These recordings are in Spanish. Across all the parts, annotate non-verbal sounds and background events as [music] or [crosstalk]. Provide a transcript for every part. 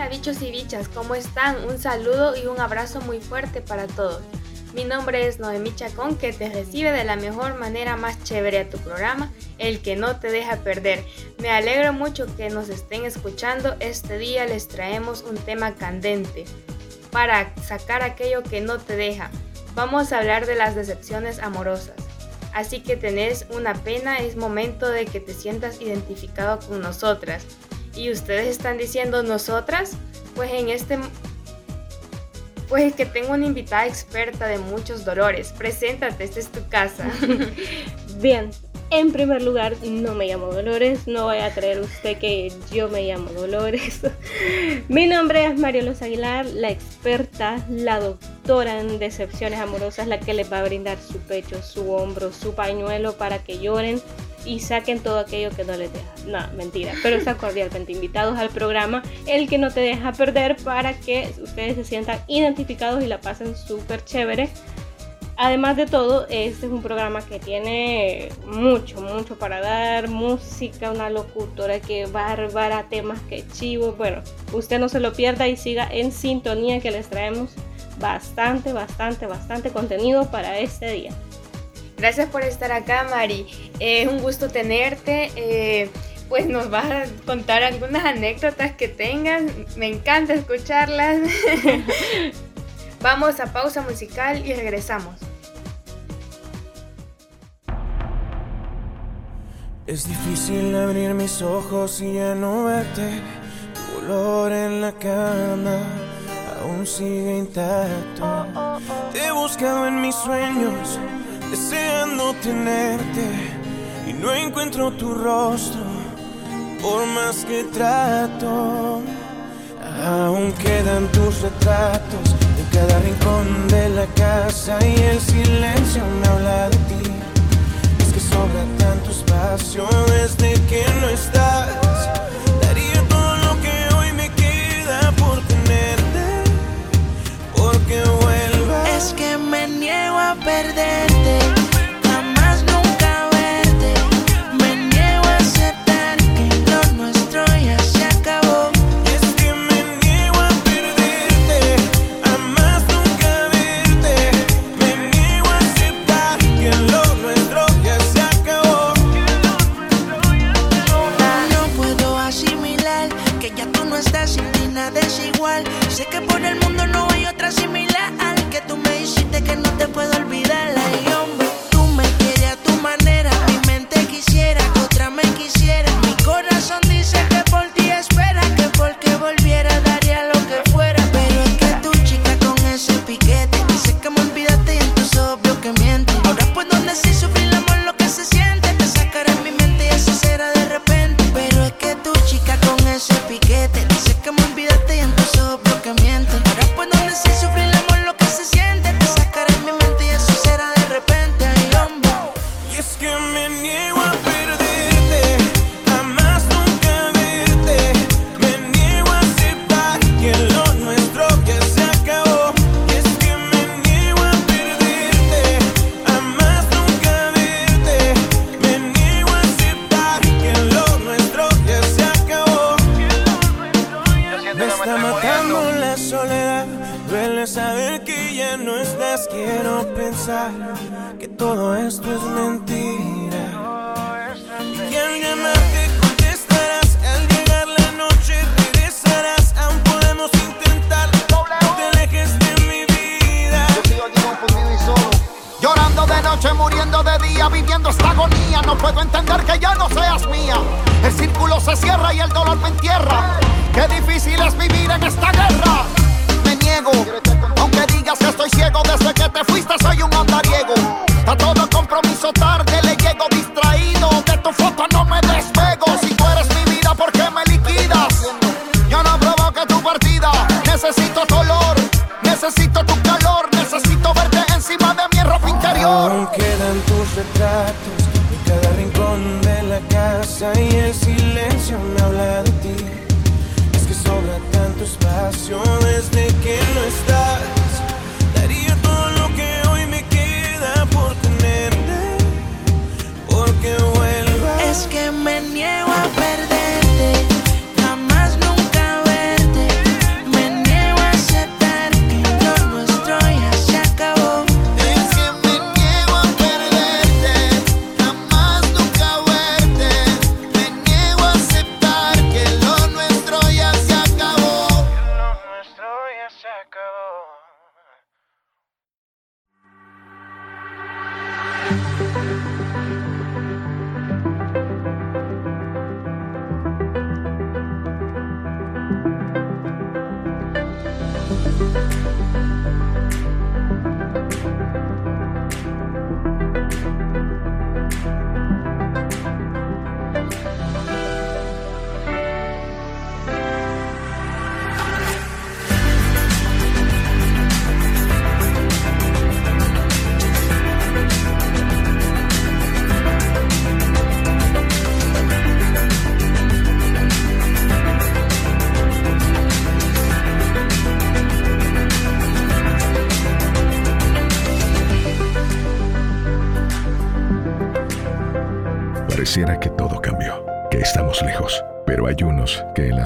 Hola bichos y bichas, ¿cómo están? Un saludo y un abrazo muy fuerte para todos. Mi nombre es Noemí Chacón, que te recibe de la mejor manera más chévere a tu programa, el que no te deja perder. Me alegro mucho que nos estén escuchando. Este día les traemos un tema candente para sacar aquello que no te deja. Vamos a hablar de las decepciones amorosas. Así que tenés una pena, es momento de que te sientas identificado con nosotras. Y ustedes están diciendo nosotras, pues en este pues que tengo una invitada experta de muchos dolores. Preséntate, esta es tu casa. [laughs] Bien, en primer lugar, no me llamo Dolores, no vaya a creer usted que yo me llamo Dolores. [laughs] Mi nombre es Mario Los Aguilar, la experta, la doctora en decepciones amorosas, la que les va a brindar su pecho, su hombro, su pañuelo para que lloren y saquen todo aquello que no les deja. No, mentira, pero están cordialmente invitados al programa El que no te deja perder para que ustedes se sientan identificados y la pasen súper chévere. Además de todo, este es un programa que tiene mucho, mucho para dar, música, una locutora que bárbara, temas que chivo. Bueno, usted no se lo pierda y siga en sintonía que les traemos bastante, bastante, bastante contenido para este día. Gracias por estar acá, Mari. Es un gusto tenerte. Eh, pues nos vas a contar algunas anécdotas que tengas. Me encanta escucharlas. [laughs] Vamos a pausa musical y regresamos. Es difícil abrir mis ojos y ya no verte. Tu olor en la cama aún sigue intacto. Te he buscado en mis sueños deseando tenerte y no encuentro tu rostro por más que trato. Aún quedan tus retratos en cada rincón de la casa y el silencio me habla de ti. Es que sobra tanto espacio desde que no estás. Niego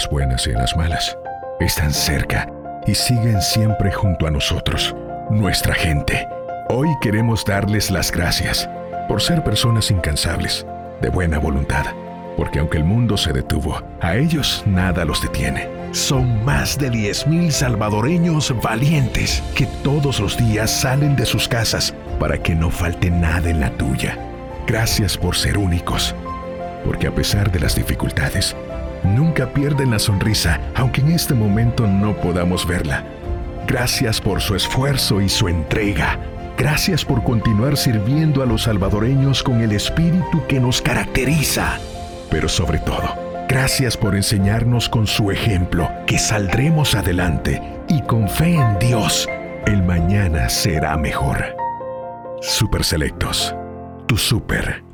buenas y en las malas están cerca y siguen siempre junto a nosotros, nuestra gente. Hoy queremos darles las gracias por ser personas incansables, de buena voluntad, porque aunque el mundo se detuvo, a ellos nada los detiene. Son más de 10.000 salvadoreños valientes que todos los días salen de sus casas para que no falte nada en la tuya. Gracias por ser únicos, porque a pesar de las dificultades, nunca pierden la sonrisa, aunque en este momento no podamos verla. Gracias por su esfuerzo y su entrega. Gracias por continuar sirviendo a los salvadoreños con el espíritu que nos caracteriza. Pero sobre todo, gracias por enseñarnos con su ejemplo que saldremos adelante y con fe en Dios, el mañana será mejor. Super Selectos, tu super.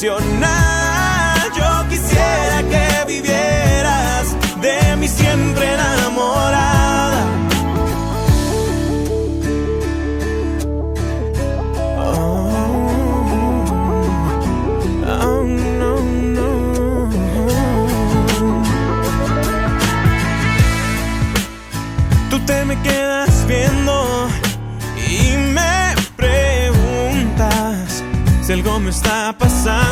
Yo quisiera que vivieras de mí siempre enamorada. Oh, oh, no. Tú te me quedas viendo y me preguntas si algo me está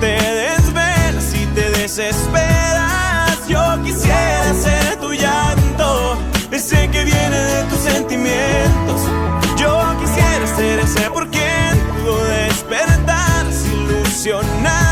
te desvelas y te desesperas. Yo quisiera ser tu llanto, ese que viene de tus sentimientos. Yo quisiera ser ese por quien tú despertaras ilusionada.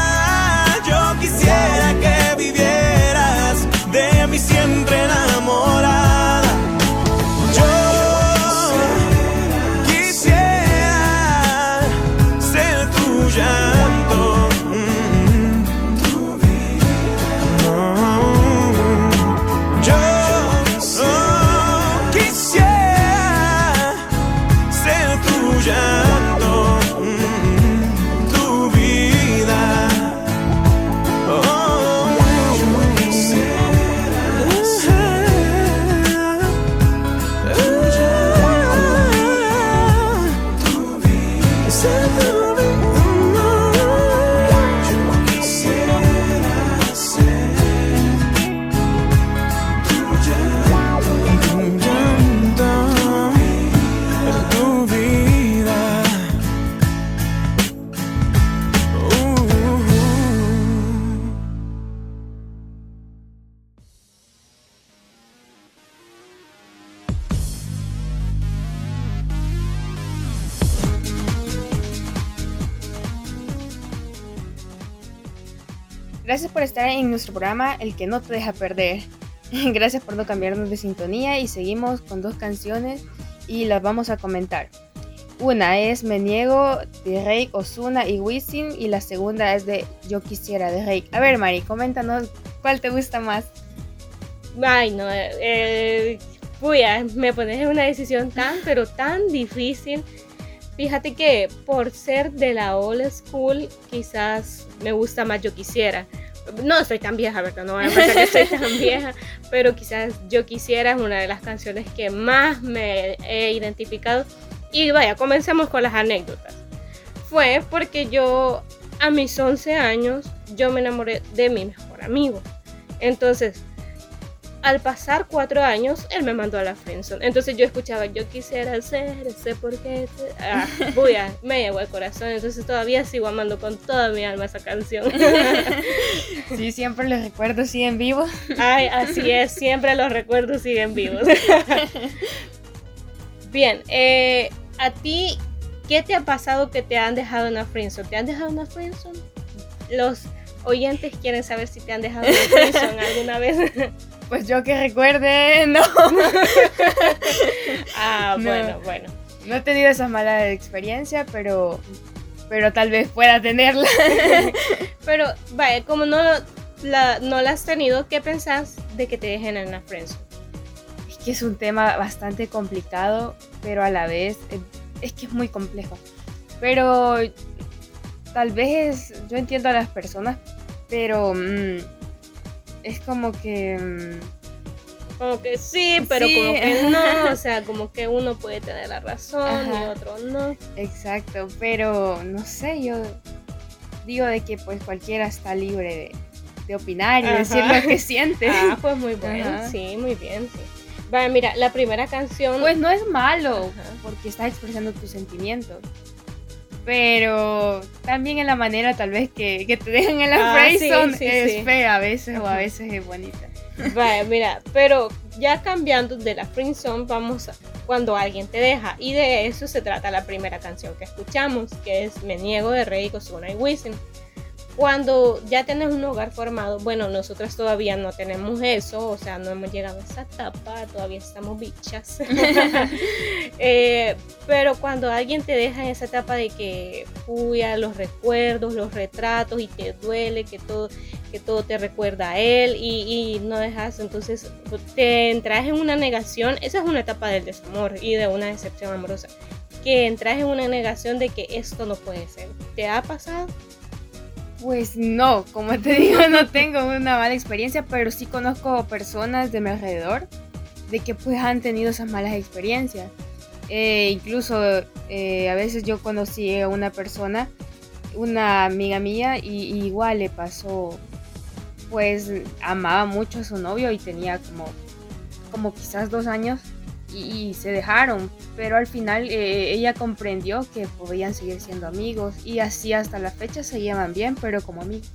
Gracias por estar en nuestro programa El que no te deja perder. [laughs] Gracias por no cambiarnos de sintonía y seguimos con dos canciones y las vamos a comentar. Una es Me Niego de Rake, Osuna y Wisin y la segunda es de Yo Quisiera de Rake. A ver, Mari, coméntanos cuál te gusta más. Ay, no, eh, me pones en una decisión tan, pero tan difícil. Fíjate que por ser de la old school, quizás me gusta más Yo Quisiera. No soy tan vieja, ¿verdad? No voy a [laughs] pensar que soy tan vieja, pero quizás Yo Quisiera es una de las canciones que más me he identificado y vaya, comencemos con las anécdotas. Fue porque yo a mis 11 años yo me enamoré de mi mejor amigo. Entonces, al pasar cuatro años, él me mandó a la friendzone. Entonces yo escuchaba, yo quisiera ser ese porque ah, [laughs] me llegó al corazón. Entonces todavía sigo amando con toda mi alma esa canción. [laughs] sí, siempre los recuerdos siguen vivos. Ay, así es, siempre los recuerdos siguen vivos. [laughs] Bien, eh, ¿A ti qué te ha pasado que te han dejado en una friendzone? ¿Te han dejado una friendzone? Los oyentes quieren saber si te han dejado una friendzone alguna vez. Pues yo que recuerde, [laughs] no. [laughs] ah, bueno, bueno. No he tenido esa mala experiencia, pero pero tal vez pueda tenerla. [laughs] pero, vaya, como no la, no la has tenido, ¿qué pensás de que te dejen en una friendzone? que es un tema bastante complicado, pero a la vez eh, es que es muy complejo. Pero tal vez yo entiendo a las personas, pero mm, es como que... Mm, como que sí, pero como que [laughs] no, o sea, como que uno puede tener la razón y otro no. Exacto, pero no sé, yo digo de que pues cualquiera está libre de, opinar y decir lo que siente. Ah, pues muy bueno, sí, muy bien, sí mira, la primera canción. Pues no es malo, porque estás expresando tus sentimientos. Pero también en la manera tal vez que, te dejan en la ah, es fea a veces o a veces es bonita. Vaya, mira, pero ya cambiando de la friendzone, vamos a cuando alguien te deja. Y de eso se trata la primera canción que escuchamos, que es Me Niego de Rey Kozuna y Wisin cuando ya tienes un hogar formado, bueno, nosotros todavía no tenemos eso, o sea, no hemos llegado a esa etapa, todavía estamos bichas. [laughs] Eh, pero cuando alguien te deja en esa etapa de que a los recuerdos, los retratos y te duele que todo, que todo te recuerda a él y no dejas, entonces te entras en una negación, esa es una etapa del desamor y de una decepción amorosa, que entras en una negación de que esto no puede ser. ¿Te ha pasado? Pues no, como te [laughs] digo, no tengo una mala experiencia, pero sí conozco personas de mi alrededor de que pues han tenido esas malas experiencias. Eh, incluso eh, a veces yo conocí a una persona, una amiga mía, y, igual le pasó, pues amaba mucho a su novio y tenía como, como quizás dos años y, se dejaron, pero al final eh, ella comprendió que podían seguir siendo amigos y así hasta la fecha se llevan bien, pero como amigos.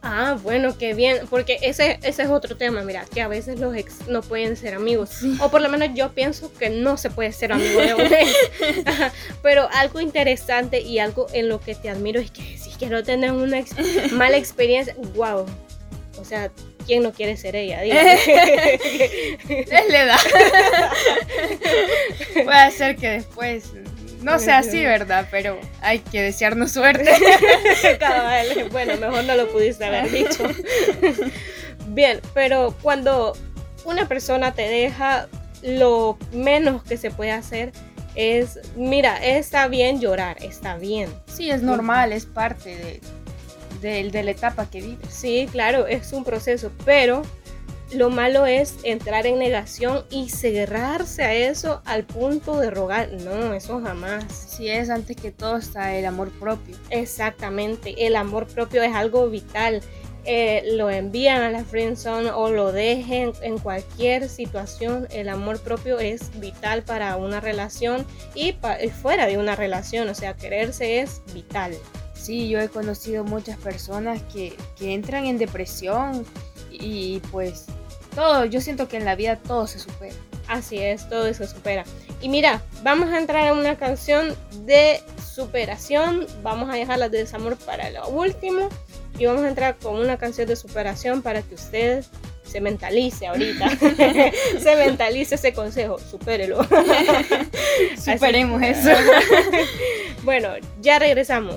Ah, bueno, qué bien, porque ese, ese es otro tema, mira, que a veces los ex no pueden ser amigos, o por lo menos yo pienso que no se puede ser amigo de un ex, [laughs] pero algo interesante y algo en lo que te admiro es que si quiero tener una mala experiencia, wow, o sea, ¿quién no quiere ser ella? [laughs] es la edad. [laughs] Puede ser que después no sea así, ¿verdad? Pero hay que desearnos suerte. [laughs] bueno, mejor no lo pudiste haber dicho. Bien, pero cuando una persona te deja, lo menos que se puede hacer es, mira, está bien llorar, está bien. Sí, es normal, es parte de, de, la etapa que vives. Sí, claro, es un proceso, pero lo malo es entrar en negación y cerrarse a eso al punto de rogar. No, eso jamás. Si es antes que todo está el amor propio. Exactamente, el amor propio es algo vital. Eh, lo envían a la friendzone o lo dejen en cualquier situación, el amor propio es vital para una relación y fuera de una relación, o sea, quererse es vital. Sí, yo he conocido muchas personas que, entran en depresión y pues todo, yo siento que en la vida todo se supera. Así es, todo se supera. Y mira, vamos a entrar en una canción de superación, vamos a dejar la de desamor para lo último y vamos a entrar con una canción de superación para que ustedes se mentalice ahorita, [laughs] se mentalice ese consejo, supérelo. [laughs] Superemos eso. [laughs] bueno, ya regresamos.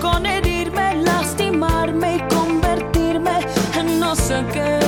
con herirme, lastimarme y no sé qué.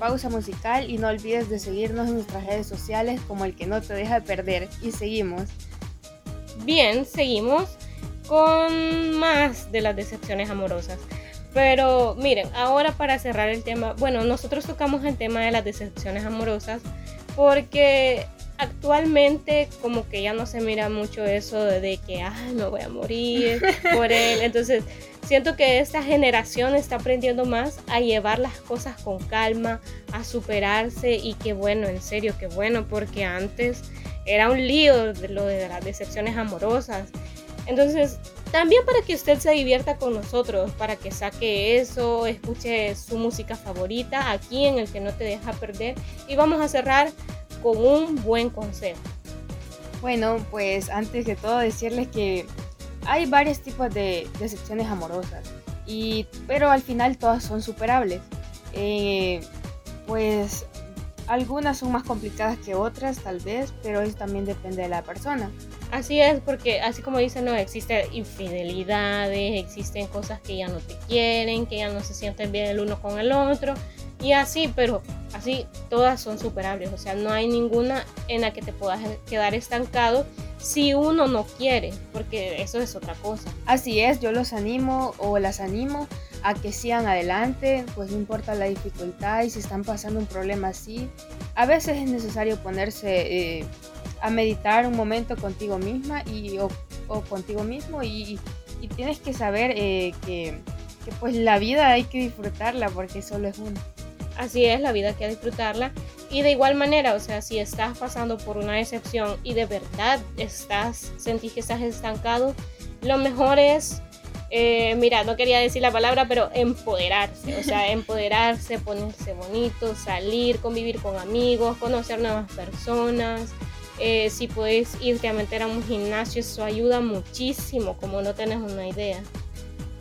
Pausa musical y no olvides de seguirnos en nuestras redes sociales como el que no te deja perder. Y seguimos. Bien, seguimos con más de las decepciones amorosas. Pero miren, ahora para cerrar el tema, bueno, nosotros tocamos el tema de las decepciones amorosas porque actualmente como que ya no se mira mucho eso de que, ay, me voy a morir por él. Entonces, siento que esta generación está aprendiendo más a llevar las cosas con calma, a superarse y que bueno, en serio, que bueno, porque antes era un lío lo de las decepciones amorosas. Entonces, también para que usted se divierta con nosotros, para que saque eso, escuche su música favorita aquí en el que no te deja perder. Y vamos a cerrar con un buen consejo. Bueno, pues antes de todo decirles que hay varios tipos de decepciones amorosas, y, pero al final todas son superables. Eh, pues algunas son más complicadas que otras, tal vez, pero eso también depende de la persona. Así es, porque así como dicen, no, existen infidelidades, existen cosas que ya no te quieren, que ya no se sienten bien el uno con el otro, y así, pero así todas son superables, o sea, no hay ninguna en la que te puedas quedar estancado si uno no quiere, porque eso es otra cosa. Así es, yo los animo o las animo a que sigan adelante, pues no importa la dificultad y si están pasando un problema así, a veces es necesario ponerse eh, a meditar un momento contigo misma y, o, contigo mismo y, tienes que saber eh, que, que, pues la vida hay que disfrutarla porque solo es una. Así es, la vida hay que disfrutarla y de igual manera, o sea, si estás pasando por una decepción y de verdad estás, sentís que estás estancado, lo mejor es eh, mira, no quería decir la palabra, pero empoderarse, o sea, [laughs] empoderarse, ponerse bonito, salir, convivir con amigos, conocer nuevas personas. Eh, si puedes irte a meter a un gimnasio, eso ayuda muchísimo, como no tienes una idea.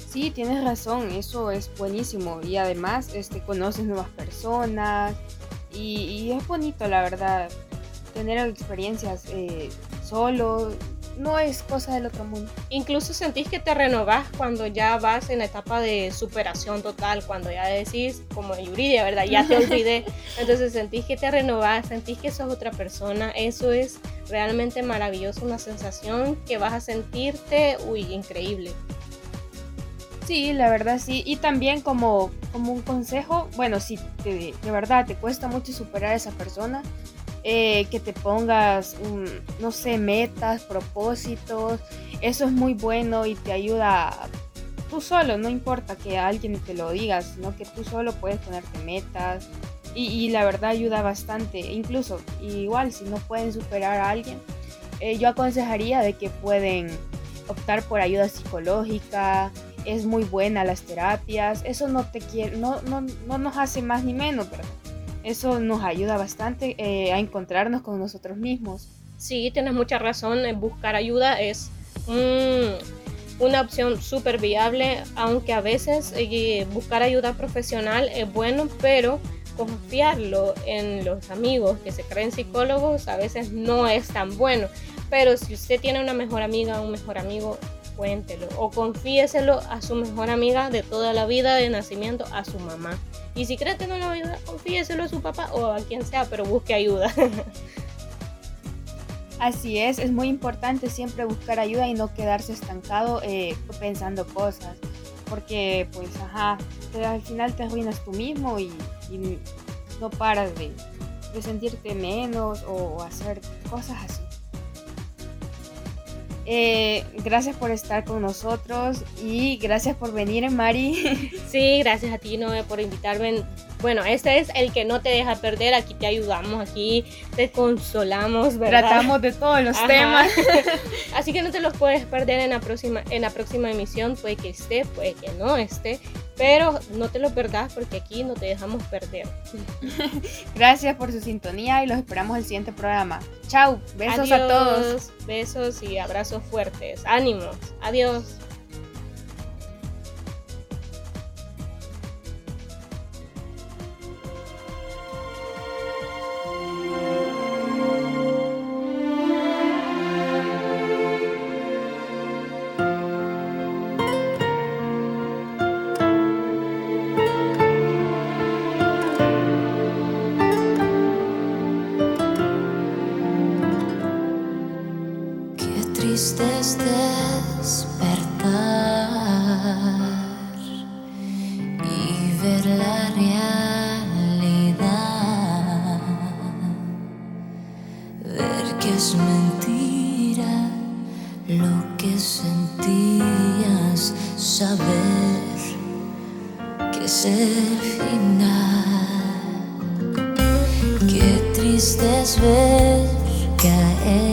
Sí, tienes razón, eso es buenísimo y además este, conoces nuevas personas y, es bonito, la verdad, tener experiencias eh, solo, no es cosa del otro mundo. Incluso sentís que te renovás cuando ya vas en la etapa de superación total, cuando ya decís, como Yuridia, ¿verdad? Ya te olvidé. [laughs] Entonces sentís que te renovás, sentís que sos otra persona. Eso es realmente maravilloso, una sensación que vas a sentirte, uy, increíble. Sí, la verdad sí. Y también como, como un consejo, bueno, si de verdad te cuesta mucho superar a esa persona, eh, que te pongas, no sé, metas, propósitos. Eso es muy bueno y te ayuda tú solo, no importa que alguien te lo diga, sino que tú solo puedes ponerte metas. Y, la verdad ayuda bastante. Incluso, igual, si no pueden superar a alguien, eh, yo aconsejaría de que pueden optar por ayuda psicológica. Es muy buena las terapias. Eso no te quiere, no, no, no nos hace más ni menos, ¿verdad? Eso nos ayuda bastante eh, a encontrarnos con nosotros mismos. Sí, tienes mucha razón. Buscar ayuda es una opción súper viable, aunque a veces eh, buscar ayuda profesional es bueno, pero confiarlo en los amigos que se creen psicólogos a veces no es tan bueno. Pero si usted tiene una mejor amiga un mejor amigo, cuéntelo o confíeselo a su mejor amiga de toda la vida de nacimiento, a su mamá. Y si cree que no lo ayuda, confíeselo a su papá o a quien sea, pero busque ayuda. [laughs] Así es, es muy importante siempre buscar ayuda y no quedarse estancado eh, pensando cosas, porque pues ajá, al final te arruinas tú mismo y, no paras de, de sentirte menos o hacer cosas así. Eh, gracias por estar con nosotros y gracias por venir, Mari. [laughs] Sí, gracias a ti, Noé, por invitarme. Bueno, este es el que no te deja perder. Aquí te ayudamos, aquí te consolamos, ¿verdad? Tratamos de todos los temas. [laughs] Así que no te los puedes perder en la próxima, en la próxima emisión. Puede que esté, puede que no esté. Pero no te lo perdas porque aquí no te dejamos perder. [laughs] Gracias por su sintonía y los esperamos el siguiente programa. Chao, besos a todos. Besos y abrazos fuertes. Ánimos. Adiós. puedes ver caer.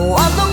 Oh,